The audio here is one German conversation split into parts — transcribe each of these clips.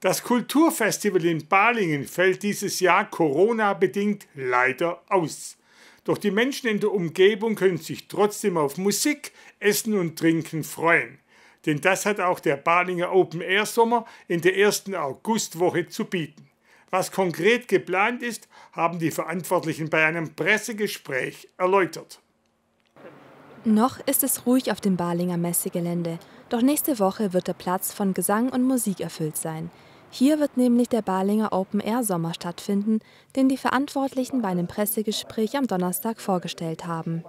Das Kulturfestival in Balingen fällt dieses Jahr Corona-bedingt leider aus. Doch die Menschen in der Umgebung können sich trotzdem auf Musik, Essen und Trinken freuen. Denn das hat auch der Balinger Open Air Sommer in der ersten Augustwoche zu bieten. Was konkret geplant ist, haben die Verantwortlichen bei einem Pressegespräch erläutert. Noch ist es ruhig auf dem Balinger Messegelände, doch nächste Woche wird der Platz von Gesang und Musik erfüllt sein. Hier wird nämlich der Balinger Open Air Sommer stattfinden, den die Verantwortlichen bei einem Pressegespräch am Donnerstag vorgestellt haben.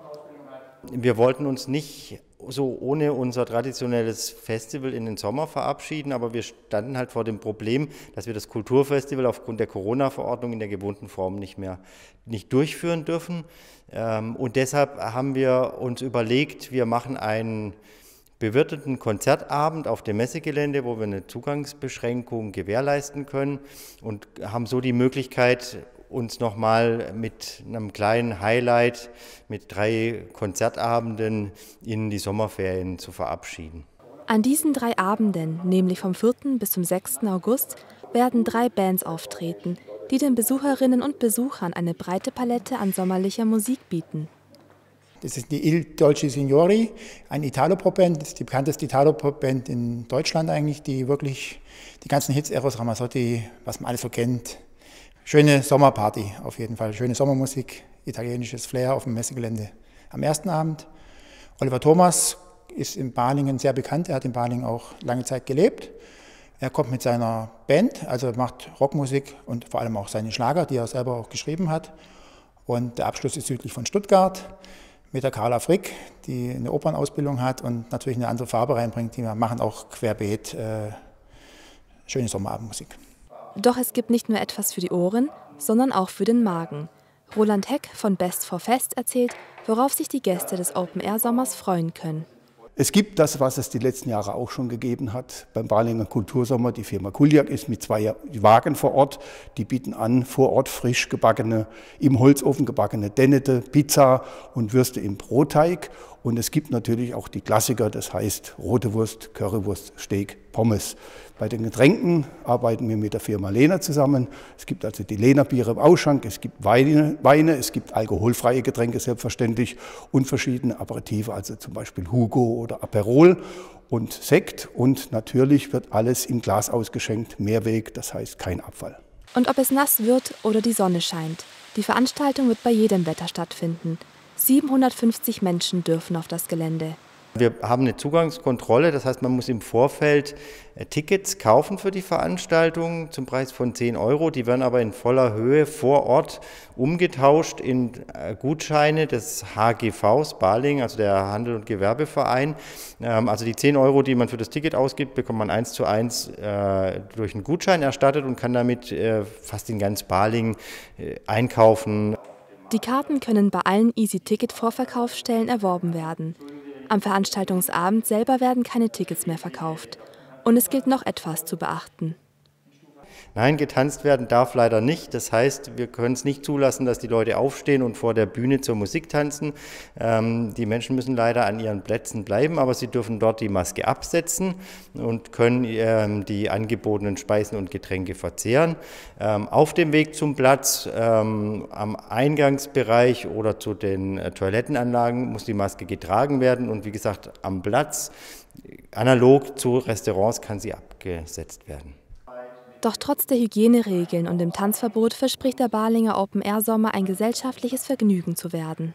Wir wollten uns nicht so ohne unser traditionelles Festival in den Sommer verabschieden, aber wir standen halt vor dem Problem, dass wir das Kulturfestival aufgrund der Corona-Verordnung in der gewohnten Form nicht mehr nicht durchführen dürfen. Ähm, und deshalb haben wir uns überlegt, wir machen einen bewirteten Konzertabend auf dem Messegelände, wo wir eine Zugangsbeschränkung gewährleisten können und haben so die Möglichkeit, uns nochmal mit einem kleinen Highlight, mit drei Konzertabenden in die Sommerferien zu verabschieden. An diesen drei Abenden, nämlich vom 4. bis zum 6. August, werden drei Bands auftreten, die den Besucherinnen und Besuchern eine breite Palette an sommerlicher Musik bieten. Das ist die Il Dolce Signori, eine Italo-Pop-Band, das ist die bekannteste Italo-Pop-Band in Deutschland eigentlich, die wirklich die ganzen Hits Eros Ramazzotti, was man alles so kennt. Schöne Sommerparty auf jeden Fall, schöne Sommermusik, italienisches Flair auf dem Messegelände am ersten Abend. Oliver Thomas ist in Balingen sehr bekannt, er hat in Balingen auch lange Zeit gelebt. Er kommt mit seiner Band, also macht Rockmusik und vor allem auch seine Schlager, die er selber auch geschrieben hat. Und der Abschluss ist südlich von Stuttgart mit der Carla Frick, die eine Opernausbildung hat und natürlich eine andere Farbe reinbringt. Die machen auch querbeet äh, schöne Sommerabendmusik. Doch es gibt nicht nur etwas für die Ohren, sondern auch für den Magen. Roland Heck von Best for Fest erzählt, worauf sich die Gäste des Open Air Sommers freuen können. Es gibt das, was es die letzten Jahre auch schon gegeben hat. Beim Balinger Kultursommer, die Firma Kuljak ist mit zwei Wagen vor Ort. Die bieten an, vor Ort frisch gebackene, im Holzofen gebackene Dennete, Pizza und Würste im Brotteig. Und es gibt natürlich auch die Klassiker, das heißt rote Wurst, Currywurst, Steak, Pommes. Bei den Getränken arbeiten wir mit der Firma Lehner zusammen. Es gibt also die Lehner Biere im Ausschank, es gibt Weine, Weine, es gibt alkoholfreie Getränke selbstverständlich und verschiedene Aperitive, also zum Beispiel Hugo oder Aperol und Sekt. Und natürlich wird alles im Glas ausgeschenkt, Mehrweg, das heißt kein Abfall. Und ob es nass wird oder die Sonne scheint, die Veranstaltung wird bei jedem Wetter stattfinden. 750 Menschen dürfen auf das Gelände. Wir haben eine Zugangskontrolle, das heißt, man muss im Vorfeld äh, Tickets kaufen für die Veranstaltung zum Preis von 10 Euro. Die werden aber in voller Höhe vor Ort umgetauscht in äh, Gutscheine des HGVs Baling, also der Handel- und Gewerbeverein. Ähm, also die 10 Euro, die man für das Ticket ausgibt, bekommt man eins zu eins äh, durch einen Gutschein erstattet und kann damit fast in ganz Baling einkaufen. Die Karten können bei allen Easy-Ticket-Vorverkaufsstellen erworben werden. Am Veranstaltungsabend selber werden keine Tickets mehr verkauft. Und es gilt noch etwas zu beachten. Nein, getanzt werden darf leider nicht. Das heißt, wir können es nicht zulassen, dass die Leute aufstehen und vor der Bühne zur Musik tanzen. Ähm, die Menschen müssen leider an ihren Plätzen bleiben, aber sie dürfen dort die Maske absetzen und können ähm, die angebotenen Speisen und Getränke verzehren. Ähm, auf dem Weg zum Platz, ähm, am Eingangsbereich oder zu den äh, Toilettenanlagen muss die Maske getragen werden und wie gesagt, am Platz, analog zu Restaurants, kann sie abgesetzt werden. Doch trotz der Hygieneregeln und dem Tanzverbot verspricht der Balinger Open Air Sommer ein gesellschaftliches Vergnügen zu werden.